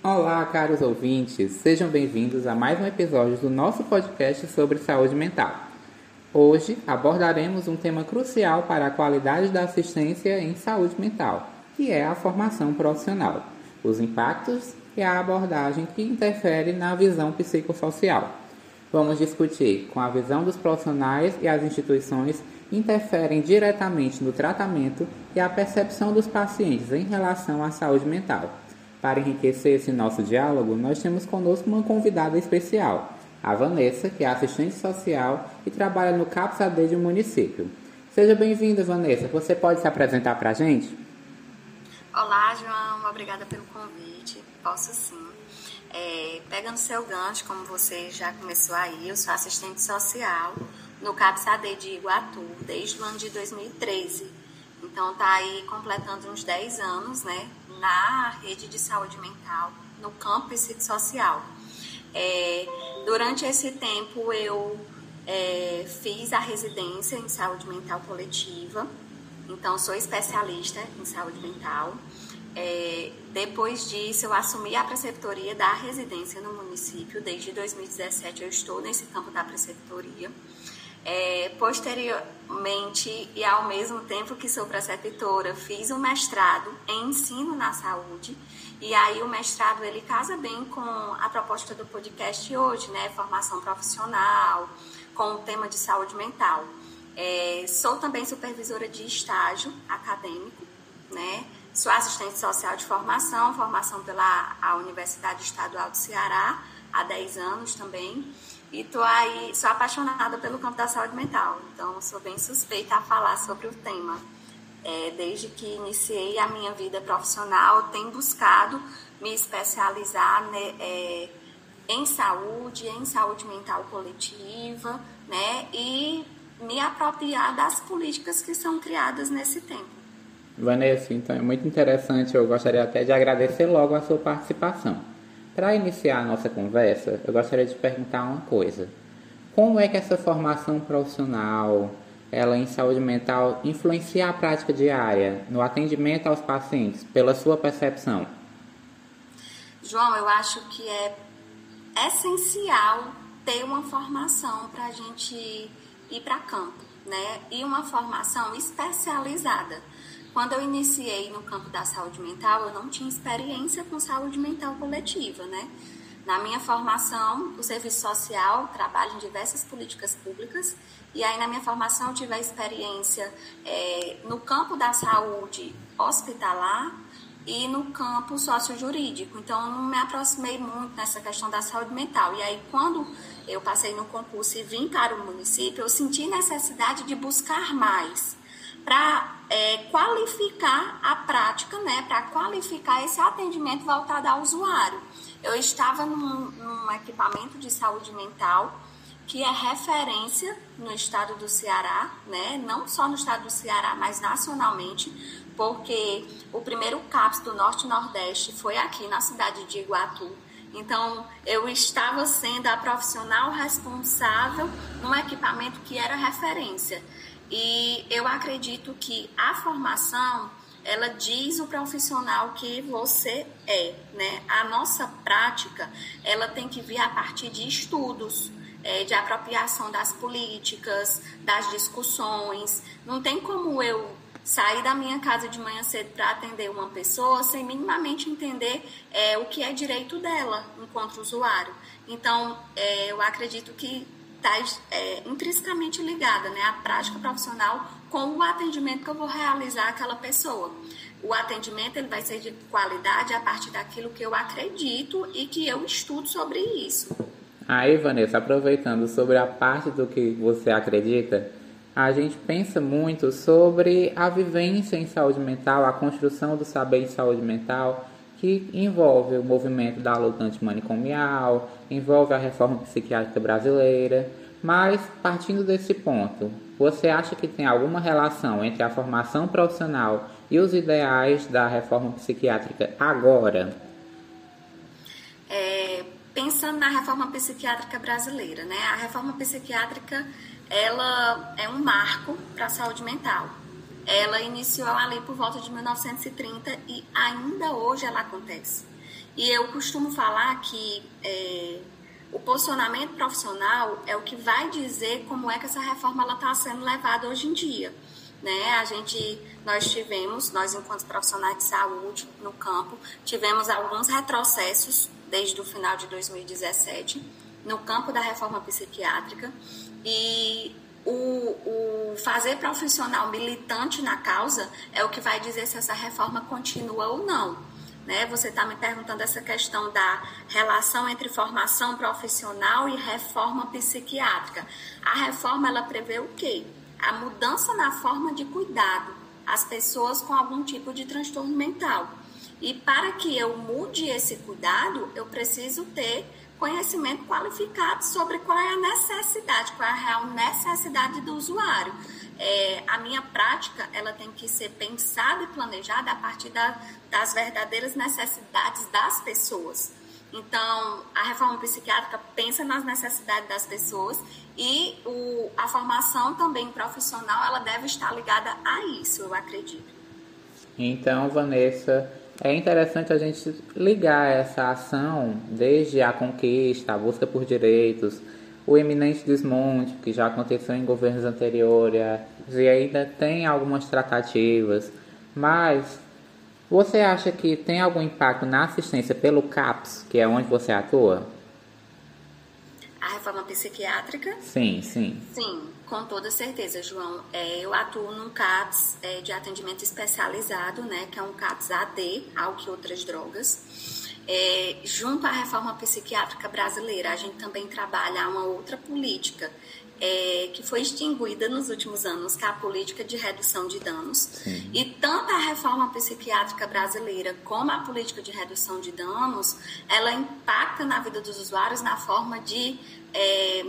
Olá, caros ouvintes, sejam bem-vindos a mais um episódio do nosso podcast sobre saúde mental. Hoje abordaremos um tema crucial para a qualidade da assistência em saúde mental, que é a formação profissional, os impactos e a abordagem que interfere na visão psicossocial. Vamos discutir com a visão dos profissionais e as instituições interferem diretamente no tratamento e a percepção dos pacientes em relação à saúde mental. Para enriquecer esse nosso diálogo, nós temos conosco uma convidada especial, a Vanessa, que é assistente social e trabalha no CAPS AD de um município. Seja bem-vinda, Vanessa. Você pode se apresentar para a gente? Olá, João. Obrigada pelo convite. Posso sim. É, pegando seu gancho, como você já começou aí, eu sou assistente social no CAPS AD de Iguatu desde o ano de 2013. Então, tá aí completando uns 10 anos, né, na rede de saúde mental, no campo psicossocial. É, durante esse tempo, eu é, fiz a residência em saúde mental coletiva, então sou especialista em saúde mental. É, depois disso, eu assumi a preceptoria da residência no município. Desde 2017, eu estou nesse campo da preceptoria. É, posteriormente, e ao mesmo tempo que sou preceptora, fiz um mestrado em ensino na saúde. E aí o mestrado ele casa bem com a proposta do podcast hoje, né? Formação profissional, com o tema de saúde mental. É, sou também supervisora de estágio acadêmico, né? Sou assistente social de formação, formação pela a Universidade Estadual do Ceará há 10 anos também. E tô aí, sou apaixonada pelo campo da saúde mental, então sou bem suspeita a falar sobre o tema. É, desde que iniciei a minha vida profissional, tenho buscado me especializar né, é, em saúde, em saúde mental coletiva, né, e me apropriar das políticas que são criadas nesse tempo. Vanessa, então é muito interessante, eu gostaria até de agradecer logo a sua participação. Para iniciar a nossa conversa, eu gostaria de perguntar uma coisa. Como é que essa formação profissional, ela em saúde mental, influencia a prática diária no atendimento aos pacientes, pela sua percepção? João, eu acho que é essencial ter uma formação para a gente ir para campo, né? E uma formação especializada. Quando eu iniciei no campo da saúde mental, eu não tinha experiência com saúde mental coletiva, né? Na minha formação, o serviço social trabalha em diversas políticas públicas e aí na minha formação eu tive a experiência é, no campo da saúde hospitalar e no campo sociojurídico. Então, eu não me aproximei muito nessa questão da saúde mental. E aí, quando eu passei no concurso e vim para o município, eu senti necessidade de buscar mais para é, qualificar a prática, né, para qualificar esse atendimento voltado ao usuário. Eu estava num, num equipamento de saúde mental que é referência no estado do Ceará, né? não só no estado do Ceará, mas nacionalmente, porque o primeiro CAPS do Norte Nordeste foi aqui na cidade de Iguatu. Então, eu estava sendo a profissional responsável num equipamento que era referência. E eu acredito que a formação ela diz o profissional que você é, né? A nossa prática, ela tem que vir a partir de estudos, é, de apropriação das políticas, das discussões. Não tem como eu sair da minha casa de manhã cedo para atender uma pessoa sem minimamente entender é, o que é direito dela enquanto usuário. Então, é, eu acredito que está é, intrinsecamente ligada, né, a prática profissional com o atendimento que eu vou realizar àquela pessoa. O atendimento ele vai ser de qualidade a partir daquilo que eu acredito e que eu estudo sobre isso. Aí, Vanessa, aproveitando sobre a parte do que você acredita, a gente pensa muito sobre a vivência em saúde mental, a construção do saber em saúde mental, que envolve o movimento da luta antimanicomial, envolve a reforma psiquiátrica brasileira. Mas, partindo desse ponto, você acha que tem alguma relação entre a formação profissional e os ideais da reforma psiquiátrica agora? É, pensando na reforma psiquiátrica brasileira, né? A reforma psiquiátrica ela é um marco para a saúde mental. Ela iniciou ali por volta de 1930 e ainda hoje ela acontece. E eu costumo falar que é, o posicionamento profissional é o que vai dizer como é que essa reforma está sendo levada hoje em dia. Né? A gente, nós tivemos, nós enquanto profissionais de saúde no campo, tivemos alguns retrocessos desde o final de 2017 no campo da reforma psiquiátrica e o, o, fazer profissional militante na causa é o que vai dizer se essa reforma continua ou não. Né? Você está me perguntando essa questão da relação entre formação profissional e reforma psiquiátrica. A reforma ela prevê o quê? A mudança na forma de cuidado às pessoas com algum tipo de transtorno mental. E para que eu mude esse cuidado, eu preciso ter conhecimento qualificado sobre qual é a necessidade, qual é a real necessidade do usuário. É, a minha prática ela tem que ser pensada e planejada a partir da, das verdadeiras necessidades das pessoas. Então, a reforma psiquiátrica pensa nas necessidades das pessoas e o, a formação também profissional ela deve estar ligada a isso, eu acredito. Então, Vanessa, é interessante a gente ligar essa ação desde a conquista, a busca por direitos, o eminente desmonte, que já aconteceu em governos anteriores, e ainda tem algumas tratativas, mas você acha que tem algum impacto na assistência pelo CAPS, que é onde você atua? A reforma psiquiátrica? Sim, sim. Sim, com toda certeza, João. É, eu atuo num CAPS é, de atendimento especializado, né, que é um CAPS AD, álcool e outras drogas. É, junto à reforma psiquiátrica brasileira, a gente também trabalha uma outra política é, que foi extinguida nos últimos anos, que é a política de redução de danos. Sim. E tanto a reforma psiquiátrica brasileira como a política de redução de danos, ela impacta na vida dos usuários na forma de, é,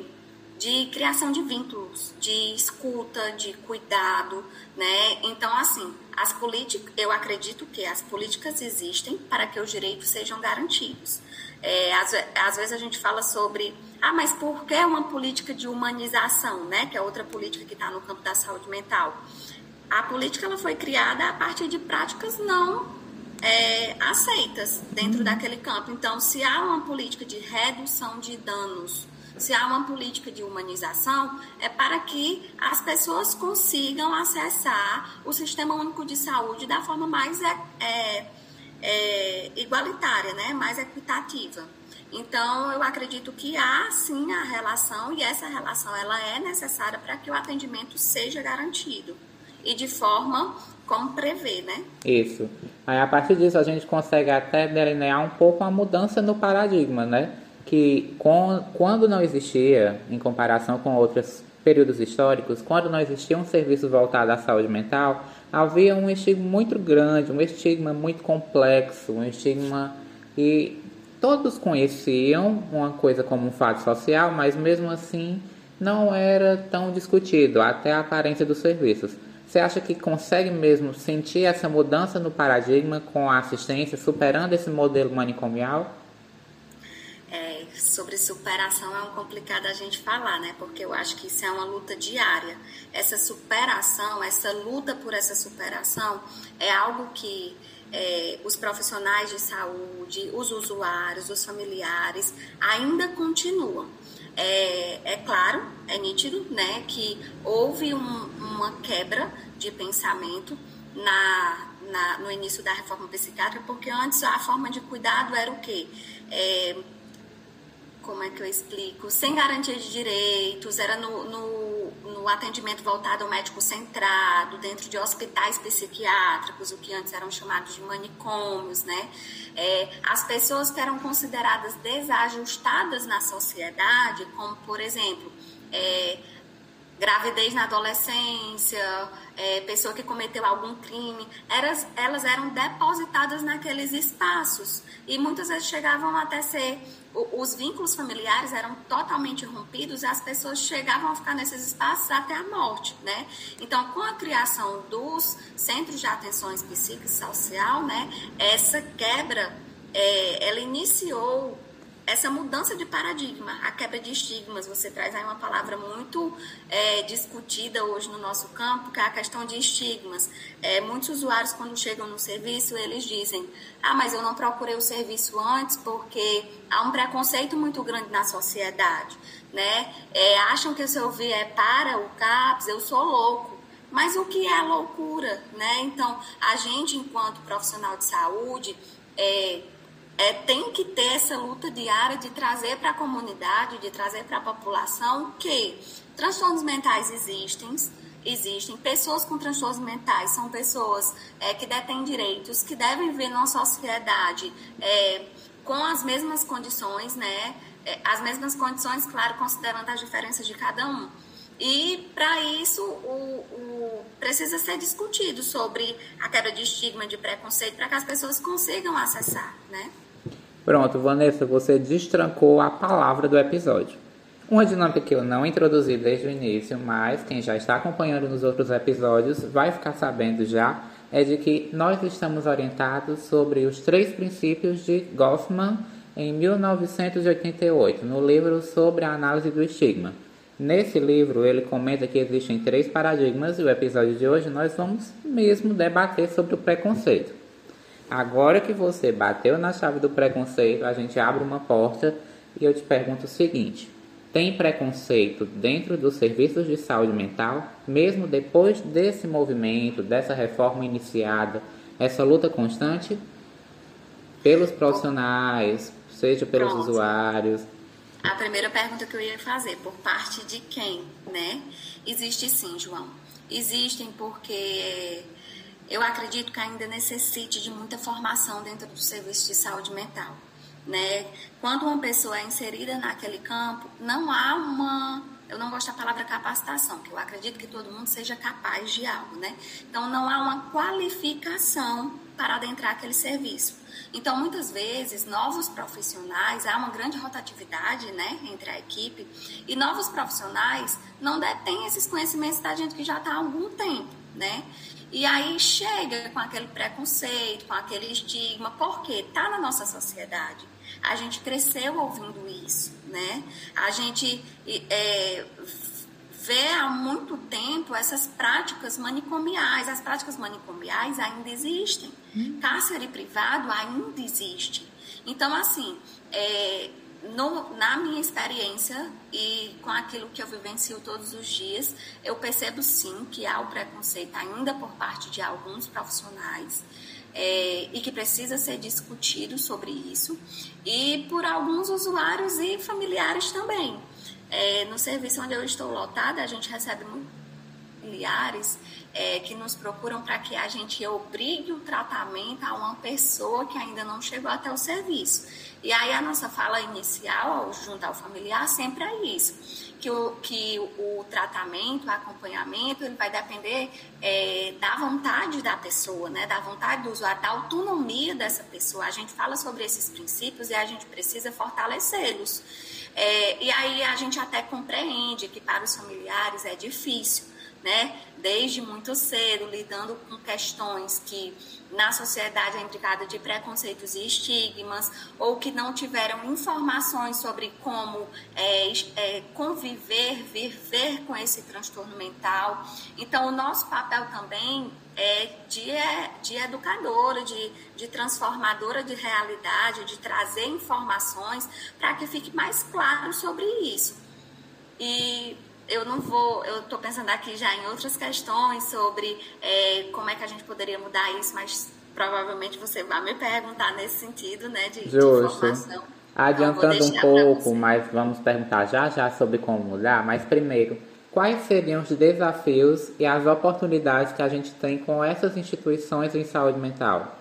de criação de vínculos, de escuta, de cuidado, né? Então, assim, as políticas, eu acredito que as políticas existem para que os direitos sejam garantidos. É, às, às, vezes a gente fala sobre, ah, mas por que uma política de humanização, né? Que é outra política que está no campo da saúde mental. A política ela foi criada a partir de práticas não é, aceitas dentro daquele campo. Então, se há uma política de redução de danos, se há uma política de humanização, é para que as pessoas consigam acessar o sistema único de saúde da forma mais é, é é, igualitária, né? mais equitativa. Então, eu acredito que há sim a relação e essa relação ela é necessária para que o atendimento seja garantido e de forma como prevê, né? Isso. Aí, a partir disso, a gente consegue até delinear um pouco a mudança no paradigma, né? Que com, quando não existia, em comparação com outros períodos históricos, quando não existia um serviço voltado à saúde mental, havia um estigma muito grande, um estigma muito complexo, um estigma que todos conheciam uma coisa como um fato social, mas mesmo assim não era tão discutido, até a aparência dos serviços. Você acha que consegue mesmo sentir essa mudança no paradigma com a assistência, superando esse modelo manicomial? É, sobre superação é um complicado a gente falar, né? Porque eu acho que isso é uma luta diária. Essa superação, essa luta por essa superação é algo que é, os profissionais de saúde, os usuários, os familiares ainda continuam. É, é claro, é nítido, né, que houve um, uma quebra de pensamento na, na, no início da reforma psiquiátrica, porque antes a forma de cuidado era o quê? É, como é que eu explico? Sem garantia de direitos, era no, no, no, atendimento voltado ao médico centrado, dentro de hospitais psiquiátricos, o que antes eram chamados de manicômios, né? É, as pessoas que eram consideradas desajustadas na sociedade, como, por exemplo, é, gravidez na adolescência, é, pessoa que cometeu algum crime, elas, elas eram depositadas naqueles espaços e muitas vezes chegavam até ser os vínculos familiares eram totalmente rompidos e as pessoas chegavam a ficar nesses espaços até a morte, né? Então, com a criação dos centros de atenções psicossocial, né, essa quebra, é, ela iniciou essa mudança de paradigma, a quebra de estigmas. Você traz aí uma palavra muito é, discutida hoje no nosso campo, que é a questão de estigmas. É, muitos usuários, quando chegam no serviço, eles dizem: Ah, mas eu não procurei o serviço antes porque há um preconceito muito grande na sociedade. Né? É, acham que se eu vier para o CAPS, eu sou louco. Mas o que é loucura? Né? Então, a gente, enquanto profissional de saúde, é, é, tem que ter essa luta diária de trazer para a comunidade, de trazer para a população que transtornos mentais existem, existem. Pessoas com transtornos mentais são pessoas é, que detêm direitos, que devem viver numa sociedade é, com as mesmas condições, né? É, as mesmas condições, claro, considerando as diferenças de cada um. E para isso o, o, precisa ser discutido sobre a quebra de estigma, de preconceito, para que as pessoas consigam acessar, né? Pronto, Vanessa, você destrancou a palavra do episódio. Uma dinâmica que eu não introduzi desde o início, mas quem já está acompanhando nos outros episódios vai ficar sabendo já, é de que nós estamos orientados sobre os três princípios de Goffman em 1988, no livro sobre a análise do estigma. Nesse livro, ele comenta que existem três paradigmas e o episódio de hoje nós vamos mesmo debater sobre o preconceito. Agora que você bateu na chave do preconceito, a gente abre uma porta e eu te pergunto o seguinte: tem preconceito dentro dos serviços de saúde mental, mesmo depois desse movimento, dessa reforma iniciada, essa luta constante pelos profissionais, seja pelos Pronto. usuários? A primeira pergunta que eu ia fazer, por parte de quem, né? Existe sim, João. Existem porque eu acredito que ainda necessite de muita formação dentro do serviço de saúde mental. Né? Quando uma pessoa é inserida naquele campo, não há uma. Eu não gosto da palavra capacitação, que eu acredito que todo mundo seja capaz de algo, né? Então, não há uma qualificação para adentrar aquele serviço. Então, muitas vezes, novos profissionais, há uma grande rotatividade né, entre a equipe, e novos profissionais não detêm esses conhecimentos da gente que já está há algum tempo, né? E aí chega com aquele preconceito, com aquele estigma, porque está na nossa sociedade. A gente cresceu ouvindo isso, né? A gente é, vê há muito tempo essas práticas manicomiais. As práticas manicomiais ainda existem. Hum. Cárcere privado ainda existe. Então, assim, é, no, na minha experiência e com aquilo que eu vivencio todos os dias, eu percebo sim que há o preconceito ainda por parte de alguns profissionais é, e que precisa ser discutido sobre isso e por alguns usuários e familiares também. É, no serviço onde eu estou lotada, a gente recebe familiares é, que nos procuram para que a gente obrigue o tratamento a uma pessoa que ainda não chegou até o serviço. E aí a nossa fala inicial, junto ao familiar, sempre é isso, que o, que o, tratamento, o acompanhamento, ele vai depender é, da vontade da pessoa, né? da vontade do usuário, da autonomia dessa pessoa. A gente fala sobre esses princípios e a gente precisa fortalecê-los. É, e aí a gente até compreende que para os familiares é difícil, né? Desde muito cedo, lidando com questões que na sociedade é indicada de preconceitos e estigmas, ou que não tiveram informações sobre como é, é, conviver, viver com esse transtorno mental. Então, o nosso papel também é de, é, de educadora, de, de transformadora de realidade, de trazer informações para que fique mais claro sobre isso. E eu não vou, eu estou pensando aqui já em outras questões sobre é, como é que a gente poderia mudar isso, mas provavelmente você vai me perguntar nesse sentido, né, de, Justo. de formação. Adiantando um pouco, mas vamos perguntar já já sobre como mudar, mas primeiro, quais seriam os desafios e as oportunidades que a gente tem com essas instituições em saúde mental?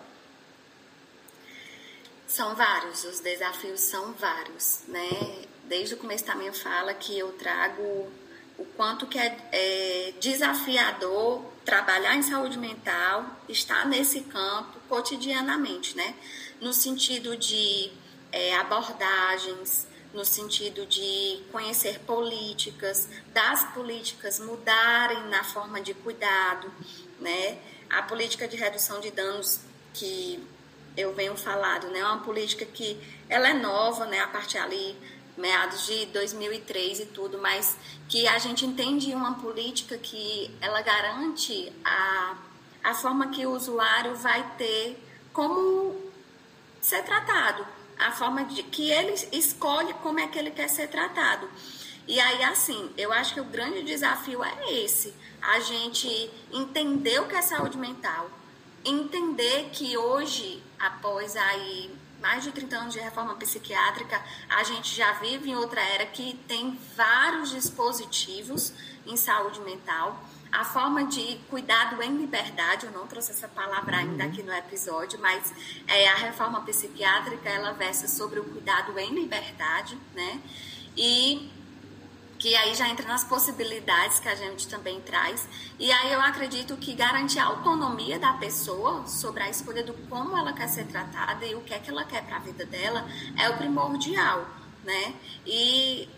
São vários, os desafios são vários, né? Desde o começo da minha fala que eu trago o quanto que é, é, desafiador trabalhar em saúde mental, estar nesse campo cotidianamente, né? No sentido de é, abordagens, no sentido de conhecer políticas, das políticas mudarem na forma de cuidado, né? A política de redução de danos que eu venho falado, né? Uma política que ela é nova, né? A partir ali meados de 2003 e tudo, mas que a gente entende uma política que ela garante a, a forma que o usuário vai ter como ser tratado, a forma de que ele escolhe como é que ele quer ser tratado. E aí, assim, eu acho que o grande desafio é esse: a gente entender o que é saúde mental, entender que hoje, após aí mais de 30 anos de reforma psiquiátrica, a gente já vive em outra era que tem vários dispositivos em saúde mental. A forma de cuidado em liberdade, eu não trouxe essa palavra ainda aqui no episódio, mas é, a reforma psiquiátrica ela versa sobre o cuidado em liberdade, né? E que aí já entra nas possibilidades que a gente também traz. E aí eu acredito que garantir a autonomia da pessoa sobre a escolha do como ela quer ser tratada e o que é que ela quer para a vida dela é o primordial, né? E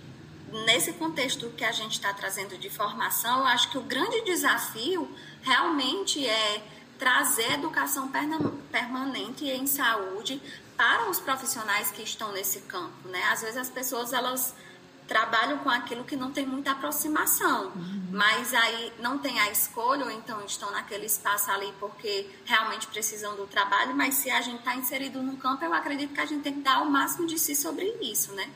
nesse contexto que a gente está trazendo de formação, eu acho que o grande desafio realmente é trazer educação permanente em saúde para os profissionais que estão nesse campo, né? Às vezes as pessoas elas trabalham com aquilo que não tem muita aproximação, uhum. mas aí não tem a escolha, ou então estão naquele espaço ali porque realmente precisam do trabalho, mas se a gente está inserido no campo, eu acredito que a gente tem que dar o máximo de si sobre isso, né?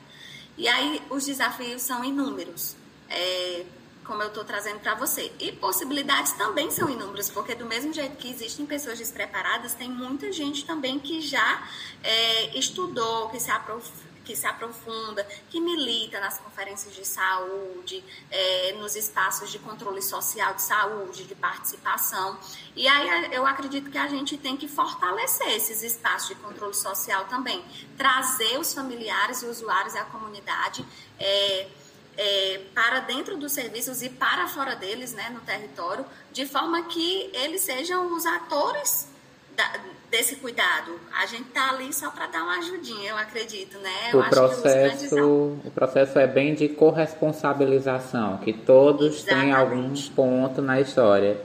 E aí os desafios são inúmeros, é, como eu estou trazendo para você. E possibilidades também são inúmeras, porque do mesmo jeito que existem pessoas despreparadas, tem muita gente também que já é, estudou, que se aprofundou que se aprofunda, que milita nas conferências de saúde, é, nos espaços de controle social de saúde, de participação. E aí eu acredito que a gente tem que fortalecer esses espaços de controle social também, trazer os familiares e usuários e a comunidade. É, é, para dentro dos serviços e para fora deles, né, no território, de forma que eles sejam os atores da, desse cuidado. A gente tá ali só para dar uma ajudinha, eu acredito, né? Eu o processo, o processo é bem de corresponsabilização, que todos Exatamente. têm algum ponto na história.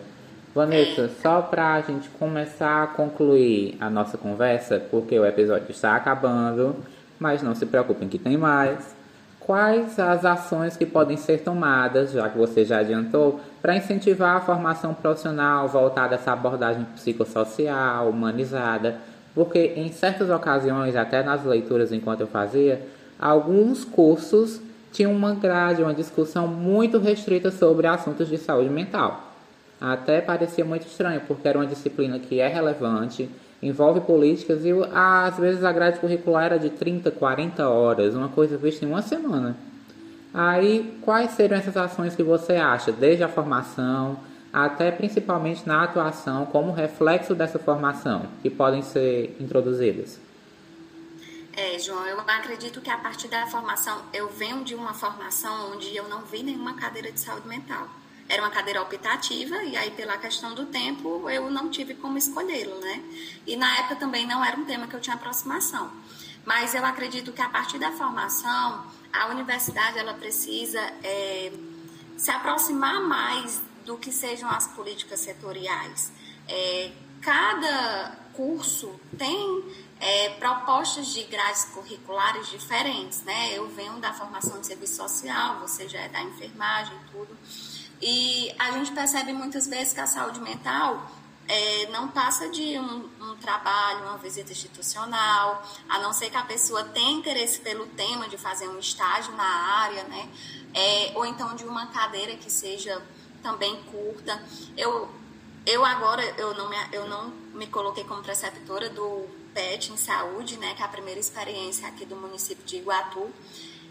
Vanessa, é. só para a gente começar a concluir a nossa conversa, porque o episódio está acabando, mas não se preocupem que tem mais quais as ações que podem ser tomadas, já que você já adiantou, para incentivar a formação profissional voltada a essa abordagem psicossocial, humanizada, porque em certas ocasiões, até nas leituras enquanto eu fazia, alguns cursos tinham uma grade, uma discussão muito restrita sobre assuntos de saúde mental. Até parecia muito estranho, porque era uma disciplina que é relevante, envolve políticas e às vezes a grade curricular era de 30, 40 horas, uma coisa vista em uma semana. Aí, quais seriam essas ações que você acha, desde a formação até principalmente na atuação, como reflexo dessa formação, que podem ser introduzidas? É, João, eu acredito que a partir da formação, eu venho de uma formação onde eu não vi nenhuma cadeira de saúde mental. Era uma cadeira optativa e aí pela questão do tempo eu não tive como escolhê-lo, né? E na época também não era um tema que eu tinha aproximação. Mas eu acredito que a partir da formação a universidade ela precisa é, se aproximar mais do que sejam as políticas setoriais. É, cada curso tem é, propostas de grades curriculares diferentes, né? Eu venho da formação de serviço social, você já é da enfermagem, tudo. E a gente percebe muitas vezes que a saúde mental é, não passa de um, um, trabalho, uma visita institucional, a não ser que a pessoa tenha interesse pelo tema de fazer um estágio na área, né? É, ou então de uma cadeira que seja também curta. Eu, eu agora eu não, me, eu não me coloquei como preceptora do PET em saúde, né? Que é a primeira experiência aqui do município de Iguatu,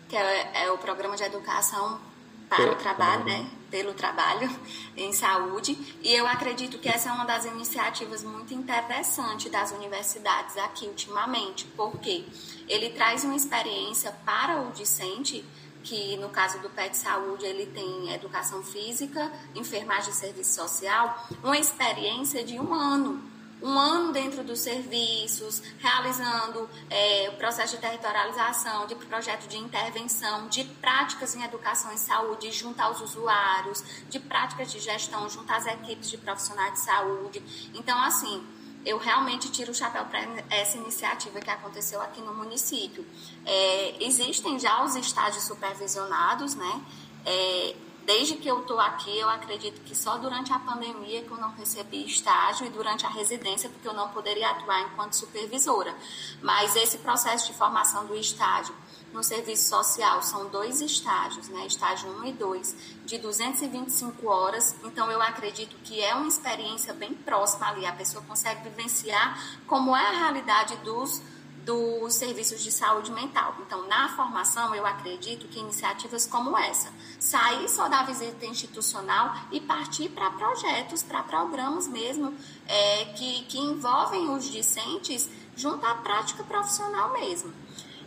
que é, é o programa de educação para o trabalho, né? Pelo trabalho em saúde. E eu acredito que essa é uma das iniciativas muito interessantes das universidades aqui ultimamente, porque ele traz uma experiência para o discente que no caso do PET Saúde ele tem educação física, enfermagem e serviço social, uma experiência de um ano um ano dentro dos serviços, realizando é, o processo de territorialização, de projeto de intervenção, de práticas em educação e saúde junto aos usuários, de práticas de gestão junto às equipes de profissionais de saúde. Então, assim, eu realmente tiro o chapéu para essa iniciativa que aconteceu aqui no município. É, existem já os estágios supervisionados, né? É, desde que eu estou aqui, eu acredito que só durante a pandemia que eu não recebi estágio e durante a residência, porque eu não poderia atuar enquanto supervisora. Mas esse processo de formação do estágio no serviço social são dois estágios, né? Estágio 1 e 2, de 225 horas. Então, eu acredito que é uma experiência bem próxima ali. A pessoa consegue vivenciar como é a realidade dos dos serviços de saúde mental. Então, na formação, eu acredito que iniciativas como essa, sair só da visita institucional e partir para projetos, para programas mesmo, é, que, que envolvem os discentes junto à prática profissional mesmo.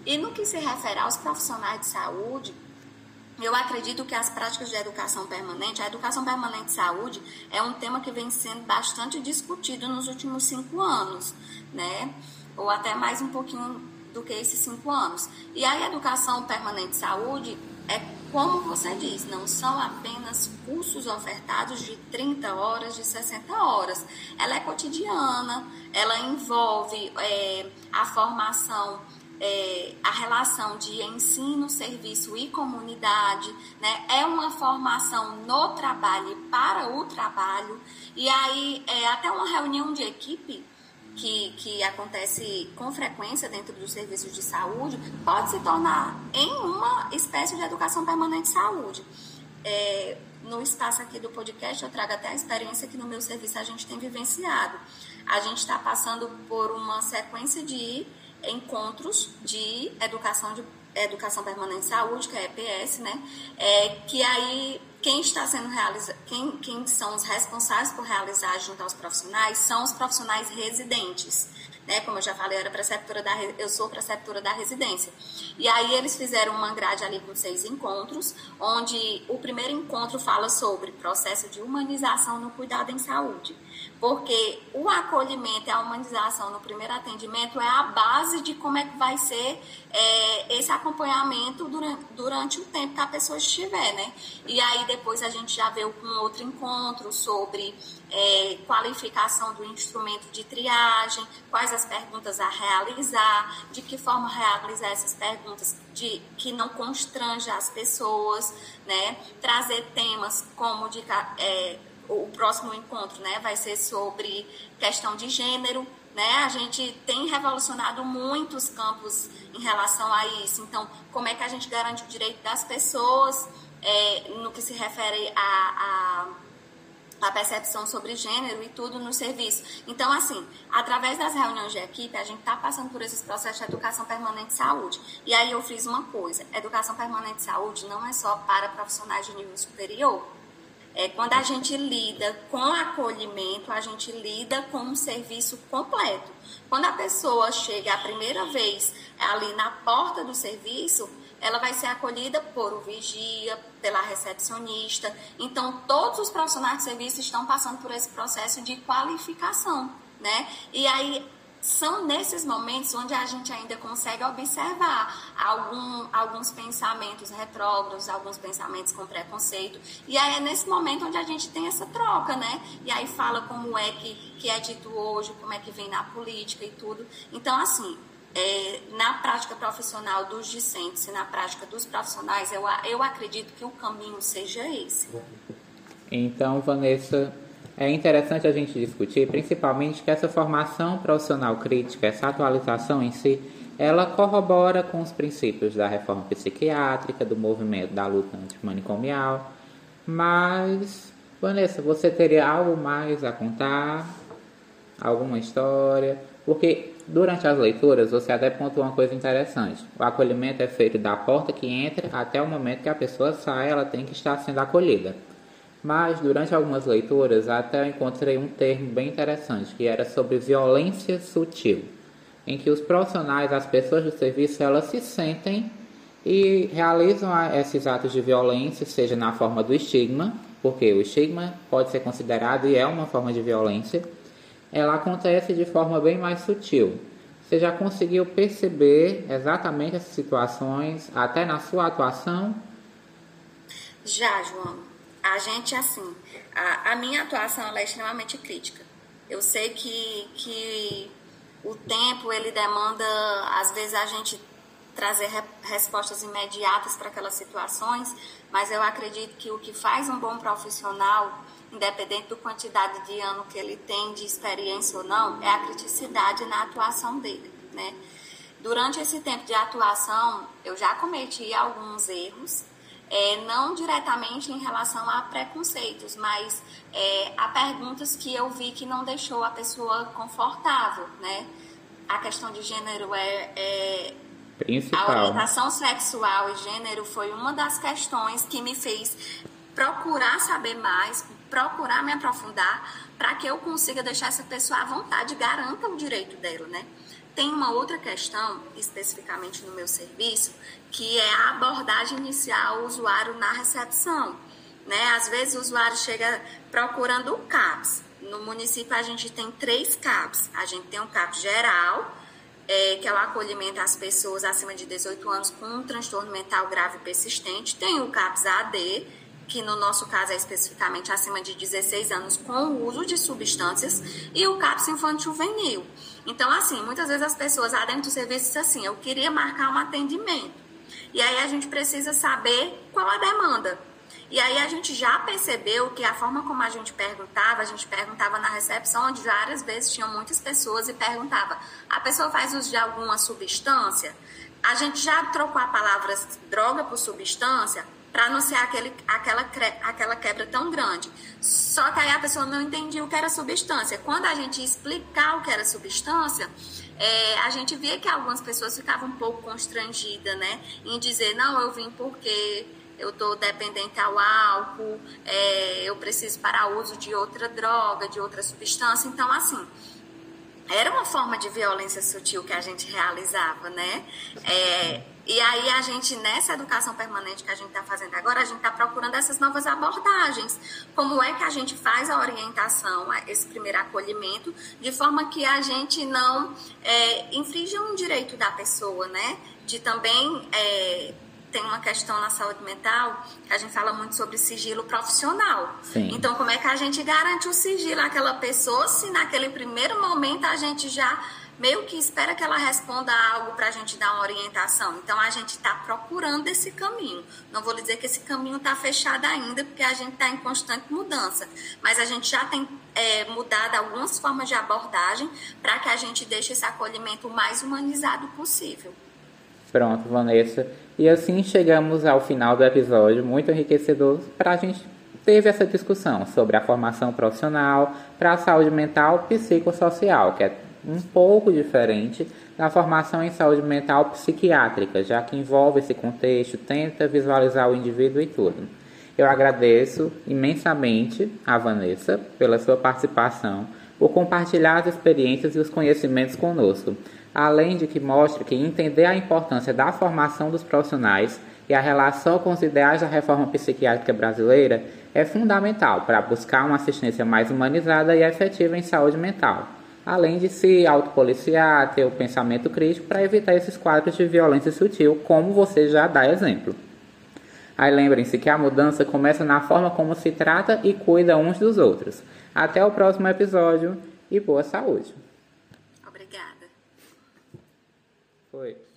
E no que se refere aos profissionais de saúde, eu acredito que as práticas de educação permanente, a educação permanente de saúde é um tema que vem sendo bastante discutido nos últimos cinco anos, né? Ou até mais um pouquinho do que esses cinco anos. E a educação permanente de saúde é como você diz, não são apenas cursos ofertados de 30 horas, de 60 horas. Ela é cotidiana, ela envolve é, a formação, é, a relação de ensino, serviço e comunidade, né? É uma formação no trabalho e para o trabalho. E aí, é, até uma reunião de equipe que, que acontece com frequência dentro dos serviços de saúde pode se tornar em uma espécie de educação permanente de saúde. É, no espaço aqui do podcast, eu trago até a experiência que no meu serviço a gente tem vivenciado. A gente está passando por uma sequência de encontros de educação de educação permanente de saúde, que é EPS, né? É, que aí quem está sendo quem, quem são os responsáveis por realizar junto aos profissionais são os profissionais residentes. Né? Como eu já falei, eu, era preceptora da, eu sou preceptora da residência. E aí eles fizeram uma grade ali com seis encontros, onde o primeiro encontro fala sobre processo de humanização no cuidado em saúde porque o acolhimento e a humanização no primeiro atendimento é a base de como é que vai ser é, esse acompanhamento durante, durante o tempo que a pessoa estiver, né? E aí depois a gente já veio com outro encontro sobre é, qualificação do instrumento de triagem, quais as perguntas a realizar, de que forma realizar essas perguntas de que não constranja as pessoas, né? Trazer temas como de é, o próximo encontro né, vai ser sobre questão de gênero. Né? A gente tem revolucionado muitos campos em relação a isso. Então, como é que a gente garante o direito das pessoas é, no que se refere a, a, a, percepção sobre gênero e tudo no serviço? Então, assim, através das reuniões de equipe, a gente está passando por esses processos de educação permanente de saúde. E aí eu fiz uma coisa: educação permanente de saúde não é só para profissionais de nível superior é, quando a gente lida com acolhimento, a gente lida com um serviço completo. Quando a pessoa chega a primeira vez ali na porta do serviço, ela vai ser acolhida por o vigia, pela recepcionista. Então, todos os profissionais de serviço estão passando por esse processo de qualificação, né? E aí são nesses momentos onde a gente ainda consegue observar algum, alguns pensamentos retrógrados, alguns pensamentos com preconceito. E aí é nesse momento onde a gente tem essa troca, né? E aí fala como é que, que é dito hoje, como é que vem na política e tudo. Então, assim, é, na prática profissional dos discentes e na prática dos profissionais, eu, eu acredito que o caminho seja esse. Então, Vanessa, é interessante a gente discutir, principalmente que essa formação profissional crítica, essa atualização em si, ela corrobora com os princípios da reforma psiquiátrica, do movimento da luta antimanicomial. Mas, Vanessa, você teria algo mais a contar? Alguma história? Porque durante as leituras você até pontuou uma coisa interessante. O acolhimento é feito da porta que entra até o momento que a pessoa sai, ela tem que estar sendo acolhida. Mas durante algumas leituras até encontrei um termo bem interessante, que era sobre violência sutil, em que os profissionais, as pessoas do serviço, elas se sentem e realizam esses atos de violência, seja na forma do estigma, porque o estigma pode ser considerado e é uma forma de violência, ela acontece de forma bem mais sutil. Você já conseguiu perceber exatamente essas situações, até na sua atuação? Já, João a gente, assim, a, a minha atuação é extremamente crítica. Eu sei que, que o tempo ele demanda, às vezes, a gente trazer re respostas imediatas para aquelas situações, mas eu acredito que o que faz um bom profissional, independente da quantidade de ano que ele tem de experiência ou não, é a criticidade na atuação dele, né? Durante esse tempo de atuação, eu já cometi alguns erros, é, não diretamente em relação a preconceitos, mas é, a perguntas que eu vi que não deixou a pessoa confortável, né? A questão de gênero é, é Principal. A orientação sexual e gênero foi uma das questões que me fez procurar saber mais, procurar me aprofundar, para que eu consiga deixar essa pessoa à vontade, garanta o direito dela, né? Tem uma outra questão, especificamente no meu serviço, que é a abordagem inicial ao usuário na recepção. Né? Às vezes o usuário chega procurando o CAPS. No município a gente tem três CAPS. A gente tem um CAPS geral, é, que é o acolhimento às pessoas acima de 18 anos com um transtorno mental grave persistente. Tem o CAPS AD, que no nosso caso é especificamente acima de 16 anos com o uso de substâncias, e o CAPS infantil juvenil. Então, assim, muitas vezes as pessoas lá dentro do serviço dizem assim, eu queria marcar um atendimento. E aí a gente precisa saber qual a demanda. E aí a gente já percebeu que a forma como a gente perguntava, a gente perguntava na recepção, onde várias vezes tinham muitas pessoas e perguntava, a pessoa faz uso de alguma substância? A gente já trocou a palavra droga por substância para ser aquele, aquela, aquela quebra tão grande. Só que aí a pessoa não entendia o que era substância. Quando a gente explicar o que era substância, é, a gente via que algumas pessoas ficavam um pouco constrangidas, né? Em dizer, não, eu vim porque eu estou dependente ao álcool, é, eu preciso parar o uso de outra droga, de outra substância. Então, assim, era uma forma de violência sutil que a gente realizava, né? É, e aí a gente, nessa educação permanente que a gente está fazendo agora, a gente está procurando essas novas abordagens. Como é que a gente faz a orientação, esse primeiro acolhimento, de forma que a gente não é, infrinja um direito da pessoa, né? De também é, tem uma questão na saúde mental que a gente fala muito sobre sigilo profissional. Sim. Então, como é que a gente garante o sigilo àquela pessoa se naquele primeiro momento a gente já meio que espera que ela responda algo para a gente dar uma orientação. Então, a gente está procurando esse caminho. Não vou dizer que esse caminho está fechado ainda, porque a gente está em constante mudança. Mas a gente já tem é, mudado algumas formas de abordagem para que a gente deixe esse acolhimento o mais humanizado possível. Pronto, Vanessa. E assim chegamos ao final do episódio, muito enriquecedor para a gente teve essa discussão sobre a formação profissional para a saúde mental psicossocial, que é um pouco diferente da formação em saúde mental psiquiátrica, já que envolve esse contexto, tenta visualizar o indivíduo e tudo. Eu agradeço imensamente a Vanessa pela sua participação, por compartilhar as experiências e os conhecimentos conosco, além de que mostra que entender a importância da formação dos profissionais e a relação com os ideais da reforma psiquiátrica brasileira é fundamental para buscar uma assistência mais humanizada e efetiva em saúde mental além de se autopoliciar, ter o pensamento crítico para evitar esses quadros de violência sutil, como você já dá exemplo. Aí lembrem-se que a mudança começa na forma como se trata e cuida uns dos outros. Até o próximo episódio e boa saúde. Obrigada. Foi.